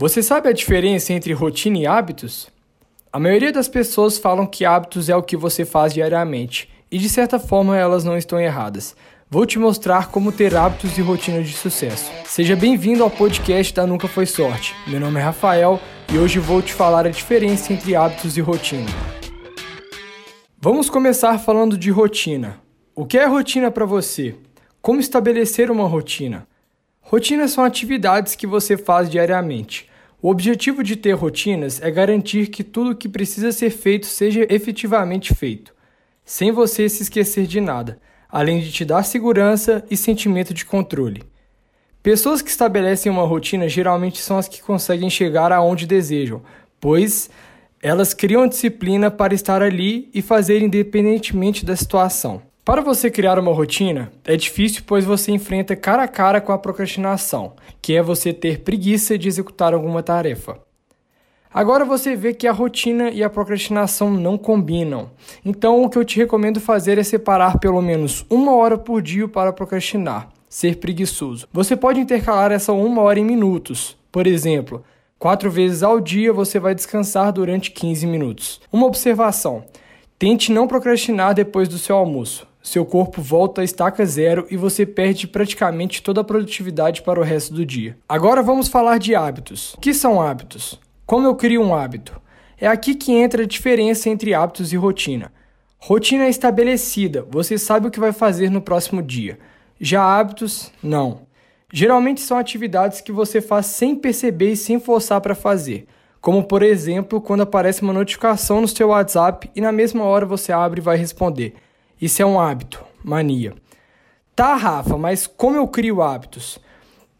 Você sabe a diferença entre rotina e hábitos? A maioria das pessoas falam que hábitos é o que você faz diariamente, e de certa forma elas não estão erradas. Vou te mostrar como ter hábitos e rotinas de sucesso. Seja bem-vindo ao podcast da Nunca Foi Sorte. Meu nome é Rafael e hoje vou te falar a diferença entre hábitos e rotina. Vamos começar falando de rotina. O que é rotina para você? Como estabelecer uma rotina? Rotinas são atividades que você faz diariamente. O objetivo de ter rotinas é garantir que tudo o que precisa ser feito seja efetivamente feito, sem você se esquecer de nada além de te dar segurança e sentimento de controle. Pessoas que estabelecem uma rotina geralmente são as que conseguem chegar aonde desejam, pois elas criam disciplina para estar ali e fazer independentemente da situação. Para você criar uma rotina, é difícil pois você enfrenta cara a cara com a procrastinação, que é você ter preguiça de executar alguma tarefa. Agora você vê que a rotina e a procrastinação não combinam. Então, o que eu te recomendo fazer é separar pelo menos uma hora por dia para procrastinar, ser preguiçoso. Você pode intercalar essa uma hora em minutos. Por exemplo, quatro vezes ao dia você vai descansar durante 15 minutos. Uma observação: tente não procrastinar depois do seu almoço. Seu corpo volta a estaca zero e você perde praticamente toda a produtividade para o resto do dia. Agora vamos falar de hábitos. O que são hábitos? Como eu crio um hábito? É aqui que entra a diferença entre hábitos e rotina. Rotina é estabelecida, você sabe o que vai fazer no próximo dia. Já hábitos, não. Geralmente são atividades que você faz sem perceber e sem forçar para fazer. Como, por exemplo, quando aparece uma notificação no seu WhatsApp e na mesma hora você abre e vai responder. Isso é um hábito, mania. Tá, Rafa, mas como eu crio hábitos?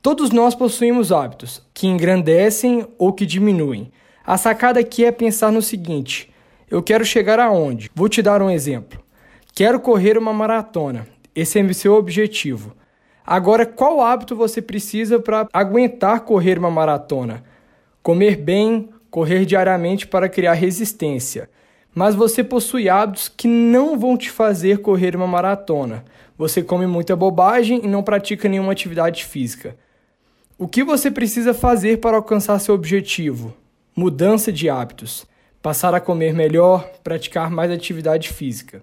Todos nós possuímos hábitos que engrandecem ou que diminuem. A sacada aqui é pensar no seguinte: eu quero chegar aonde? Vou te dar um exemplo. Quero correr uma maratona. Esse é o seu objetivo. Agora, qual hábito você precisa para aguentar correr uma maratona? Comer bem, correr diariamente para criar resistência. Mas você possui hábitos que não vão te fazer correr uma maratona. Você come muita bobagem e não pratica nenhuma atividade física. O que você precisa fazer para alcançar seu objetivo? Mudança de hábitos. Passar a comer melhor, praticar mais atividade física.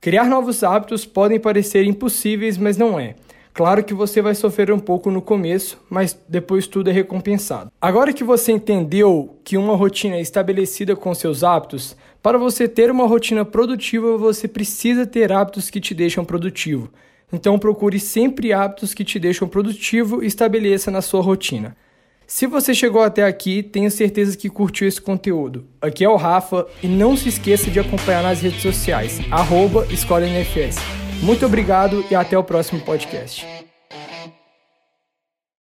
Criar novos hábitos podem parecer impossíveis, mas não é. Claro que você vai sofrer um pouco no começo, mas depois tudo é recompensado. Agora que você entendeu que uma rotina é estabelecida com seus hábitos, para você ter uma rotina produtiva, você precisa ter hábitos que te deixam produtivo. Então procure sempre hábitos que te deixam produtivo e estabeleça na sua rotina. Se você chegou até aqui, tenho certeza que curtiu esse conteúdo. Aqui é o Rafa e não se esqueça de acompanhar nas redes sociais, arroba Muito obrigado e até o próximo podcast.